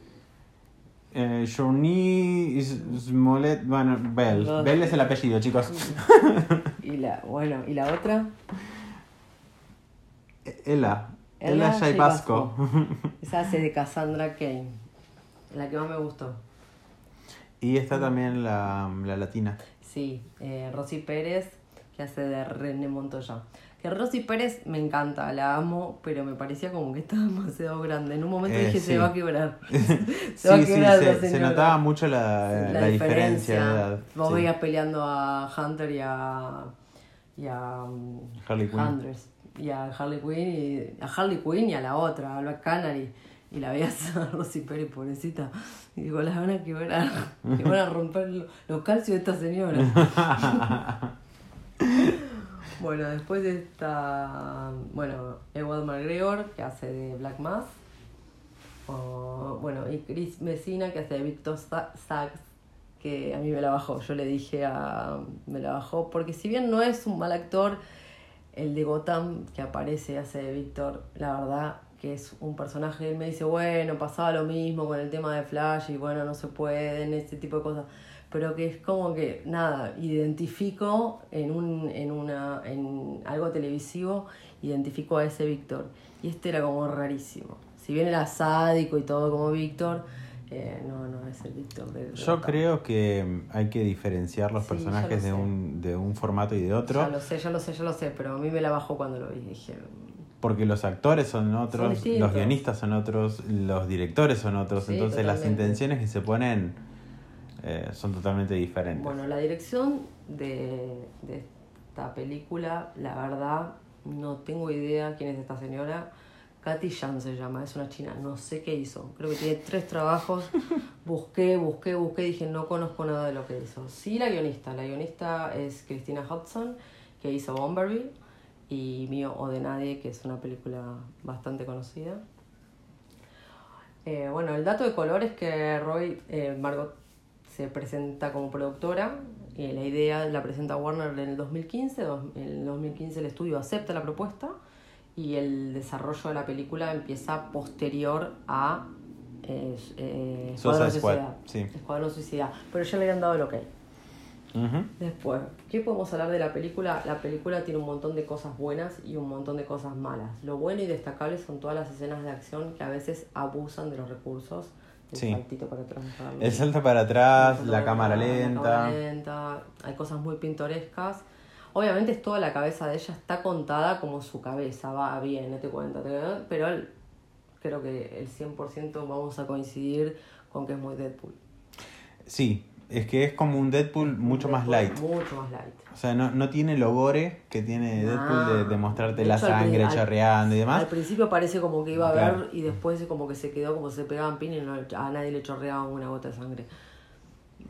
Eh, Journey Smollett, bueno, Bell. Bell es el apellido, chicos. *laughs* Y la, bueno, ¿y la otra? Ella. Ella Ella Pasco. *laughs* Esa hace de Cassandra Kane. La que más me gustó. Y está también la, la latina. Sí, eh, Rosy Pérez, que hace de René Montoya. Que Rosy Pérez me encanta, la amo, pero me parecía como que estaba *laughs* demasiado grande. En un momento Eh, dije, *laughs* *laughs* sí. se va a quebrar. sí, va a sí, quebrar la se, se notaba mucho la, la diferencia de edad. Vos Sí. veías peleando a Hunter y a. y a. um, Harley Quinn. Y a Harley Quinn y. a Harley Quinn y a la otra, a Black Canary. Y la veías a Rosy Pérez, pobrecita. Y digo, las van a quebrar. Y van a romper lo- los calcios de esta señora. Bueno, después está. Bueno, Edward McGregor, que hace de Black Mass. O, bueno, y Chris Messina, que hace de Victor Sa- Sachs, que a mí me la bajó. Yo le dije a. Me la bajó, porque si bien no es un mal actor, el de Gotham que aparece hace de Victor, la verdad que es un personaje. Él me dice, bueno, pasaba lo mismo con el tema de Flash y bueno, no se pueden, ese tipo de cosas. Pero que es como que, nada, identifico en, un, en, una, en algo televisivo, identifico a ese Víctor. Y este era como rarísimo. Si bien era sádico y todo como Víctor, eh, no, no es el Víctor Yo creo que hay que diferenciar los Sí, ya personajes lo de un, de un formato y de Ya otro, lo sé, ya lo sé, ya lo sé, pero a mí me la bajó cuando lo vi. Dije, porque los actores son otros, los guionistas son otros, los directores son otros, Sí, entonces las intenciones que se ponen eh, son totalmente diferentes. Bueno, la dirección de, de esta película, la verdad, no tengo idea quién es esta señora. Katy Yan se llama, es una china, no sé qué hizo. Creo que tiene tres trabajos. *laughs* Busqué, busqué, busqué, dije no conozco nada de lo que hizo. Sí, la guionista. La guionista es Christina Hudson, que hizo Bomberville, y Mío o de Nadie, que es una película bastante conocida. Eh, bueno, el dato de color es que Roy, eh, Margot se presenta como productora y la idea la presenta Warner en el 2015. dos- En el 2015 el estudio acepta la propuesta y el desarrollo de la película empieza posterior a eh, eh, Escuadrón Suicida. sí. Escuadrón Suicida. Pero ya le habían dado el ok. Ujú. Después, ¿qué podemos hablar de la película? La película tiene un montón de cosas buenas y un montón de cosas malas. Lo bueno y destacable son todas las escenas de acción que a veces abusan de los recursos. El Sí. saltito para atrás. El salto para atrás, la cámara la lenta. cámara lenta. Hay cosas muy pintorescas. Obviamente es toda la cabeza de ella está contada como su cabeza, va bien, no te Pero el- creo que el 100% vamos a coincidir con que es muy Deadpool. Sí, es que es como un Deadpool mucho más light. Mucho más light. O sea, no, no tiene lo gore que tiene No. Deadpool de, de mostrarte De la hecho, al sangre al- chorreando y Al demás. principio parece como que iba a Claro. ver y después como que se quedó como se pegaban pin y no- a nadie le chorreaba una gota de sangre.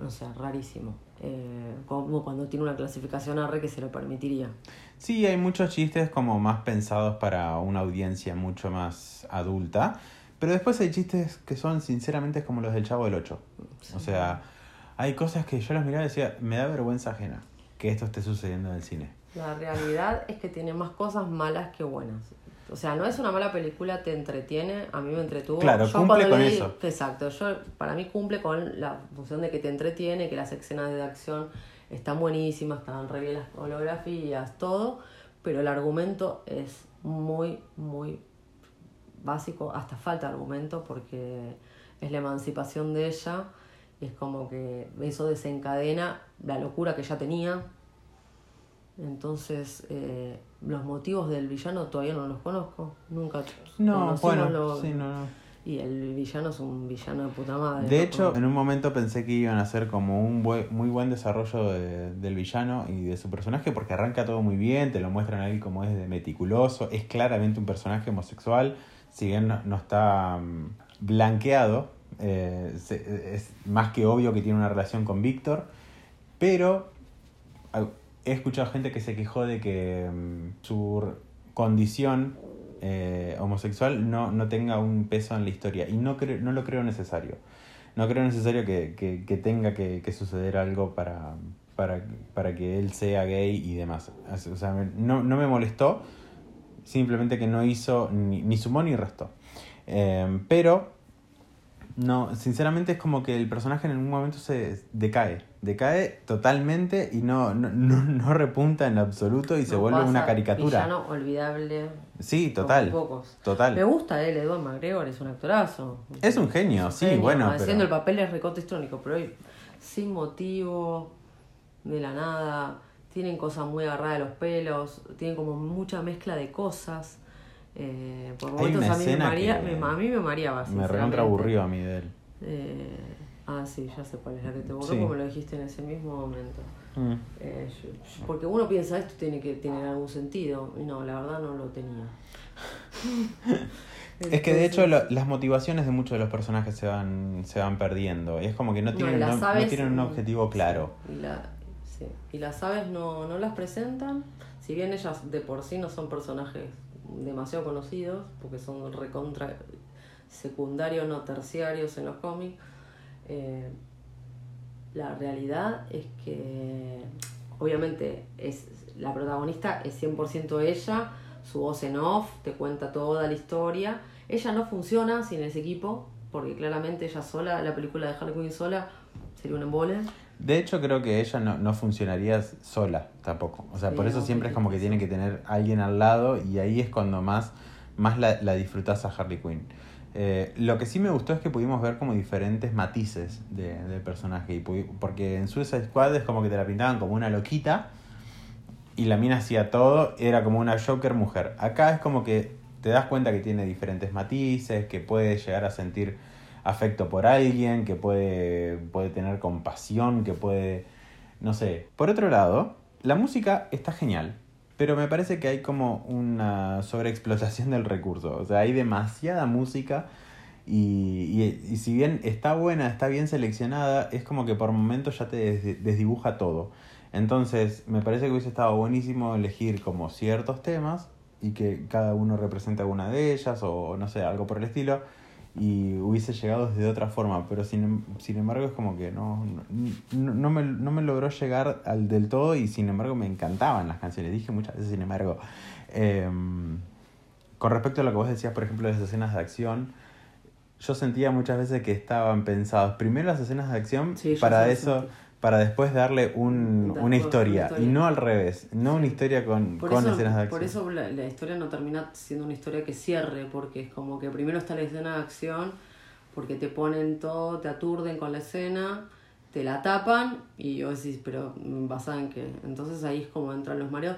O sea, rarísimo. Eh, como cuando tiene una clasificación R que se lo permitiría. Sí, hay muchos chistes como más pensados para una audiencia mucho más adulta. Pero después hay chistes que son sinceramente como los del Chavo del 8. O sea, hay cosas que yo las miraba y decía, me da vergüenza ajena que esto esté sucediendo en el cine. La realidad es que tiene más cosas malas que buenas. O sea, no es una mala película, te entretiene, a mí me entretuvo. Claro, cumple con eso. Exacto, yo para mí cumple con la función de que te entretiene, que las escenas de acción están buenísimas, están re bien las holografías, todo, pero el argumento es muy, muy básico, hasta falta argumento porque es la emancipación de ella es como que eso desencadena la locura que ella tenía Entonces, eh, los motivos del villano todavía no los conozco. Nunca No, conocimos bueno, lo- sí, no, no. Y el villano es un villano de puta madre. De ¿no? hecho, en un momento pensé que iban a hacer como un bue- muy buen desarrollo de- del villano y de su personaje porque arranca todo muy bien, te lo muestran a él como es de meticuloso, es claramente un personaje homosexual, si bien no, no está mm, blanqueado, eh, es más que obvio que tiene una relación con Víctor, pero he escuchado gente que se quejó de que mm, su condición eh, homosexual no, no tenga un peso en la historia. Y no, creo, no lo creo necesario. No creo necesario que, que- que tenga que, que suceder algo para, para, para que él sea gay y demás. O sea, no, no me molestó, simplemente que no hizo ni, ni sumó ni restó. Eh, pero no, sinceramente es como que el personaje en algún momento se decae, decae totalmente y no, no, no, *laughs* no repunta en absoluto y se vuelve una caricatura. Villano olvidable. Sí, total, pocos. total. Me gusta él, Edward McGregor, es un actorazo. Es un genio, sí, genio, bueno, Haciendo pero- el papel es recontra histrónico, pero hoy sin motivo, de la nada, tienen cosas muy agarradas de los pelos, tienen como mucha mezcla de cosas. Eh, por momentos a mí me que me- a mí me mareaba. Me recontra aburrió a mí de él. Eh, ah, sí, ya sé cuál es la que te borró, Sí. como lo dijiste en ese mismo momento. Mm. Eh, yo- yo- porque uno piensa esto tiene que tener algún sentido y no, la verdad no lo tenía. *laughs* Es que de hecho lo- las motivaciones de muchos de los personajes se van, se van perdiendo. Y es como que no tienen, no- tienen un objetivo claro. Y, la- sí, y las aves no, no las presentan, si bien ellas de por sí no son personajes demasiado conocidos, porque son recontra secundarios, no terciarios en los cómics, eh, la realidad es que obviamente es la protagonista es 100% ella, su voz en off te cuenta toda la historia. Ella no funciona sin ese equipo, porque claramente ella sola, la película de Harley sola, sería un embole. De hecho, creo que ella no, no funcionaría sola tampoco. O sea, Sí, por eso no, siempre es como que tiene que tener alguien al lado y ahí es cuando más, más la, la disfrutas a Harley Quinn. Eh, lo que sí me gustó es que pudimos ver como diferentes matices de, del personaje. Y porque en Suicide Squad es como que te la pintaban como una loquita y la mina hacía todo, era como una Joker mujer. Acá es como que te das cuenta que tiene diferentes matices, que puede llegar a sentir afecto por alguien, que puede, puede tener compasión, que puede, no sé. Por otro lado, la música está genial, pero me parece que hay como una sobreexplotación del recurso. O sea, hay demasiada música y, y- y si bien está buena, está bien seleccionada, es como que por momentos ya te des- desdibuja todo. Entonces, me parece que hubiese estado buenísimo elegir como ciertos temas y que cada uno represente alguna de ellas o no sé, algo por el estilo y hubiese llegado de otra forma, pero sin, sin embargo es como que no, no, no me, no me logró llegar al del todo y sin embargo me encantaban las canciones, dije muchas veces sin embargo. Em, con respecto a lo que vos decías, por ejemplo, de las escenas de acción, yo sentía muchas veces que estaban pensados primero las escenas de acción Sí, para eso sentí. Para después darle un, una una historia, historia. y no al revés, no una historia con, Por, con eso, escenas de acción. por eso la, la historia no termina siendo una historia que cierre, porque es como que primero está la escena de acción, porque te ponen todo, te aturden con la escena, te la tapan y vos decís, pero mm, basada en qué. Entonces ahí es como entran los mareos.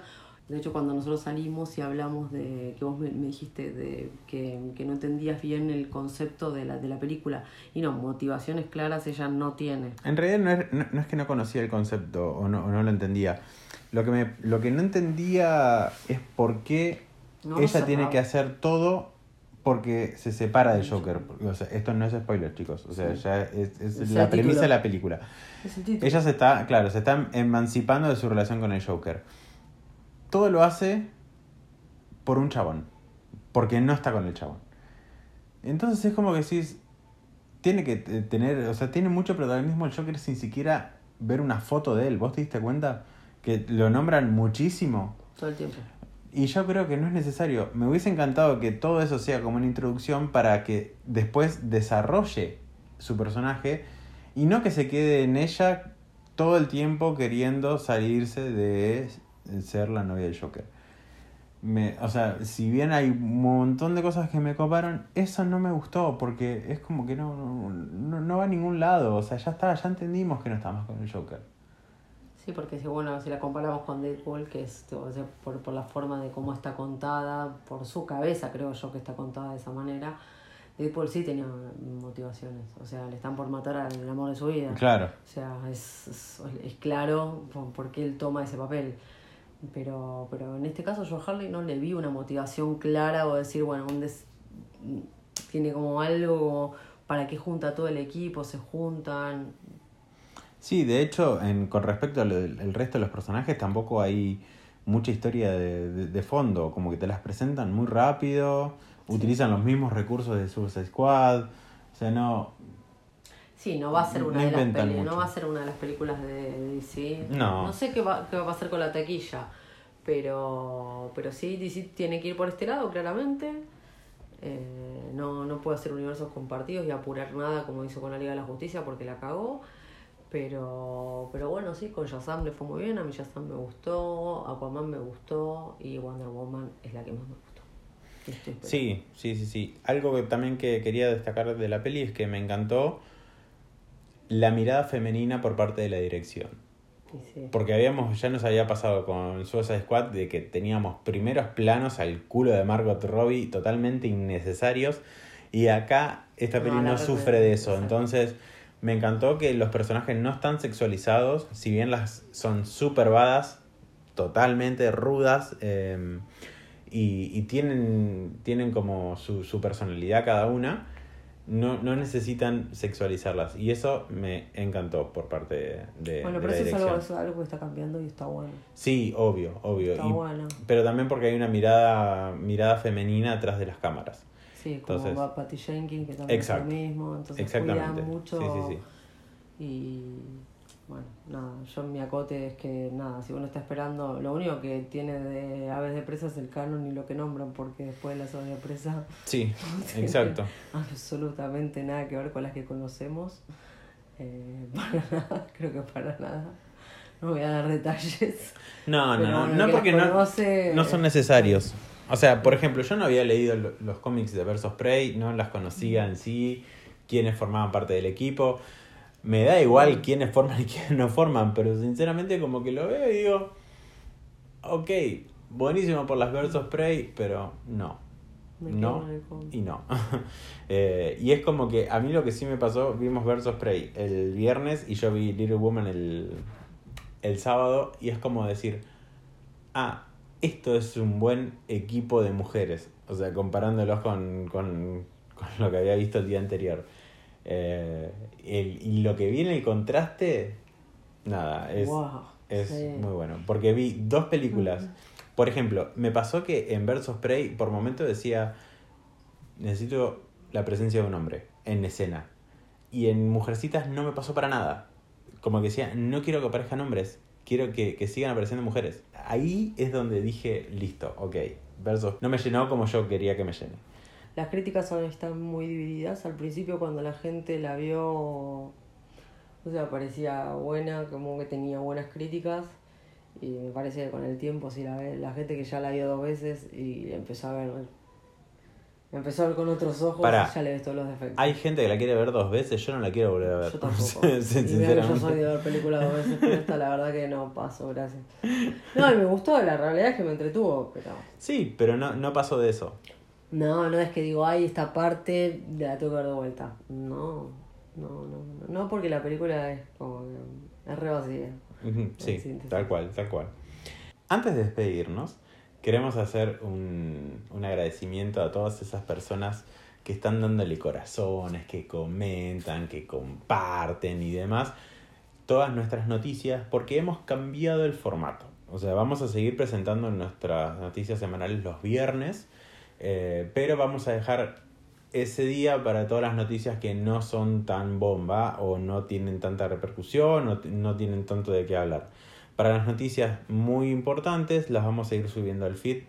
De hecho, cuando nosotros salimos y hablamos de que vos me, me dijiste de que, que no entendías bien el concepto de la, de la película, y no, motivaciones claras ella no tiene. En realidad no es, no, no es que no conocía el concepto o no, o no lo entendía. Lo que, me, lo que no entendía es por qué No, ella tiene que hacer todo porque se separa del Joker. O sea, esto no es spoiler, chicos. O sea, Sí. ya es, es Es la premisa título. de la película. Es el. Ella se está, claro, se está emancipando de su relación con el Joker. Todo lo hace por un chabón. Porque no está con el chabón. Entonces es como que decís, tiene que tener, o sea, tiene mucho protagonismo el Joker sin siquiera ver una foto de él. ¿Vos te diste cuenta? Que lo nombran muchísimo. Todo el tiempo. Y yo creo que no es necesario. Me hubiese encantado que todo eso sea como una introducción para que después desarrolle su personaje y no que se quede en ella todo el tiempo queriendo salirse de ser la novia del Joker. Me, o sea, si bien hay un montón de cosas que me coparon, eso no me gustó porque es como que no, no, no, no va a ningún lado. O sea, ya está, ya entendimos que no está más con el Joker. Sí, porque si bueno, si la comparamos con Deadpool, que es o sea, por, por la forma de cómo está contada, por su cabeza creo yo que está contada de esa manera, Deadpool sí tenía motivaciones, o sea, le están por matar al amor de su vida. Claro. O sea, es, es, es claro por, por qué él toma ese papel. Pero, pero en este caso yo a Harley no le vi una motivación clara o decir, bueno, un des- tiene como algo para qué junta todo el equipo, se juntan. Sí, de hecho, en, con respecto al resto de los personajes, tampoco hay mucha historia de, de- de fondo. Como que te las presentan muy rápido, utilizan los mismos recursos de Suicide Squad. O sea, no. Sí, no va a ser una No de las peli- no va a ser una de las películas de DC. No. No sé qué va, qué va a pasar con la taquilla, pero pero sí DC tiene que ir por este lado claramente. Eh, no, no puede hacer universos compartidos y apurar nada como hizo con la Liga de la Justicia porque la cagó. Pero, pero bueno, sí, con Shazam le fue muy bien. A mí Shazam me gustó, Aquaman me gustó y Wonder Woman es la que más me gustó. Sí, sí, sí, sí. Algo que también que quería destacar de la peli es que me encantó la mirada femenina por parte de la dirección. Sí. Porque habíamos, ya nos había pasado con Suicide Squad de que teníamos primeros planos al culo de Margot Robbie totalmente innecesarios. Y acá esta peli no sufre de eso. Entonces me encantó que los personajes no están sexualizados. Si bien las son super badas, totalmente rudas. eh, y, y tienen, tienen como su, su personalidad cada una. No, no necesitan sexualizarlas. Y eso me encantó por parte de, Bueno, de pero la eso es algo, dirección. eso es algo que está cambiando y está bueno. Sí, obvio, obvio. Está Y- bueno. Pero también porque hay una mirada, mirada femenina atrás de las cámaras. Sí, como Entonces- va Patty Jenkins, que también Exacto. es lo mismo. Entonces Exactamente. mucho. Sí, sí, sí. Y bueno, nada, yo mi acote es que nada, si uno está esperando, lo único que tiene de aves de presa es el canon y lo que nombran, porque después de las aves de presa Sí, *laughs* tienen exacto. absolutamente nada que ver con las que conocemos. Eh, *laughs* para nada, creo que para nada. No voy a dar detalles. No, no, no, no porque no, no son necesarios. O sea, por ejemplo, yo no había leído lo- los cómics de Versus Prey, no las conocía en sí, quiénes formaban parte del equipo. Me da igual quiénes forman y quiénes no forman, pero sinceramente como que lo veo y digo, ok, buenísimo por las Versus Prey, pero no. Me No y no. *laughs* Eh, y es como que a mí lo que sí me pasó, vimos Versus Prey el viernes y yo vi Little Woman el, el sábado y es como decir, ah, esto es un buen equipo de mujeres. O sea, comparándolos con, con, con lo que había visto el día anterior. Eh, el- y lo que vi en el contraste, nada, es, Wow, es sí. muy bueno. Porque vi dos películas. Por ejemplo, me pasó que en Versus Prey por momento decía, necesito la presencia de un hombre en escena. Y en Mujercitas no me pasó para nada. Como que decía, no quiero que aparezcan hombres, quiero que, que sigan apareciendo mujeres. Ahí es donde dije, listo, ok. Versus no me llenó como yo quería que me llene. Las críticas son, están muy divididas. Al principio cuando la gente la vio, o sea, parecía buena, como que tenía buenas críticas. Y me parece que con el tiempo, si la la gente que ya la vio dos veces y empezó a ver, empezó a ver con otros ojos, Pará. ya le ves todos los defectos. Hay gente que la quiere ver dos veces, yo no la quiero volver a ver. Yo *laughs* tampoco. Y mira que yo soy de ver películas dos veces, pero esta la verdad que no paso, gracias. No, y me gustó, la realidad es que me entretuvo, pero... Sí, pero no, no pasó de eso. No, no es que digo, ay, esta parte la tengo que ver de vuelta. No, no, no, no, porque la película es como es re vacía. Sí, tal cual, tal cual. Antes de despedirnos, queremos hacer un, un agradecimiento a todas esas personas que están dándole corazones, que comentan, que comparten y demás todas nuestras noticias porque hemos cambiado el formato. O sea, vamos a seguir presentando nuestras noticias semanales los viernes, eh, pero vamos a dejar ese día para todas las noticias que no son tan bomba o no tienen tanta repercusión o no tienen tanto de qué hablar. Para las noticias muy importantes las vamos a ir subiendo al feed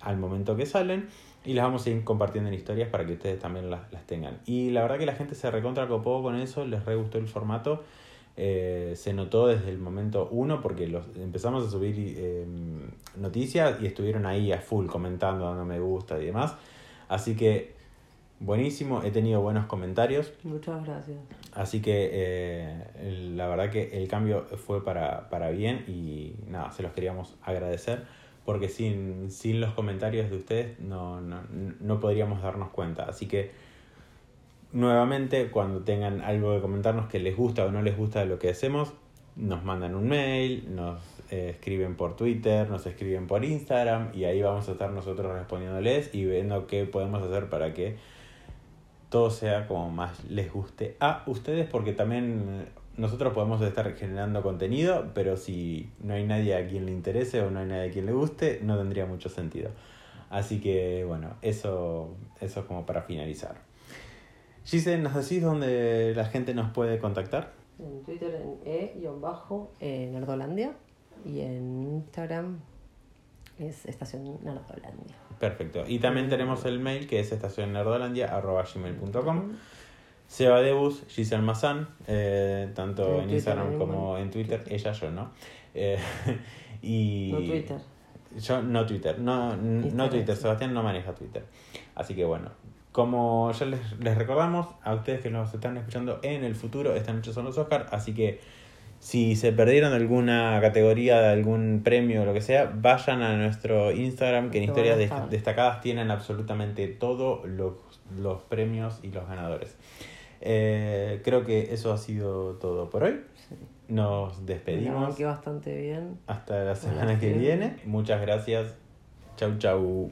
al momento que salen y las vamos a ir compartiendo en historias para que ustedes también las, las tengan. Y la verdad que la gente se recontra copó con eso, les re gustó el formato. Eh, se notó desde el momento uno porque los, empezamos a subir eh, noticias y estuvieron ahí a full comentando, dando me gusta y demás. Así que buenísimo, he tenido buenos comentarios. Muchas gracias. Así que eh, la la verdad que el cambio fue para, para bien y nada, se los queríamos agradecer porque sin, sin los comentarios de ustedes no, no, no podríamos darnos cuenta. Así que nuevamente, cuando tengan algo que comentarnos que les gusta o no les gusta de lo que hacemos, nos mandan un mail, nos eh, escriben por Twitter, nos escriben por Instagram y ahí vamos a estar nosotros respondiéndoles y viendo qué podemos hacer para que todo sea como más les guste a ustedes porque también nosotros podemos estar generando contenido, pero si no hay nadie a quien le interese o no hay nadie a quien le guste, no tendría mucho sentido. Así que bueno, eso, eso es como para finalizar. Giselle, ¿nos decís dónde la gente nos puede contactar? En Twitter en e-nerdolandia y en Instagram es Estación Nerdolandia. Perfecto. Y también tenemos el mail que es estacionnerdolandia.gmail.com Seba Debus, Giselle Mazán, eh, tanto en, Instagram como en Twitter. Ella, yo no. Eh, *laughs* y no Twitter. Yo no Twitter, no, no Twitter, Sebastián no maneja Twitter. Así que bueno, como ya les, les, recordamos a ustedes que nos están escuchando en el futuro, esta noche son los Oscars, así que si se perdieron alguna categoría de algún premio o lo que sea, vayan a nuestro Instagram, que en historias destacadas tienen absolutamente todos los, los premios y los ganadores. Eh, creo que eso ha sido todo por hoy. Nos despedimos. bastante bien. Hasta la semana que viene. Muchas gracias. Chau, chau.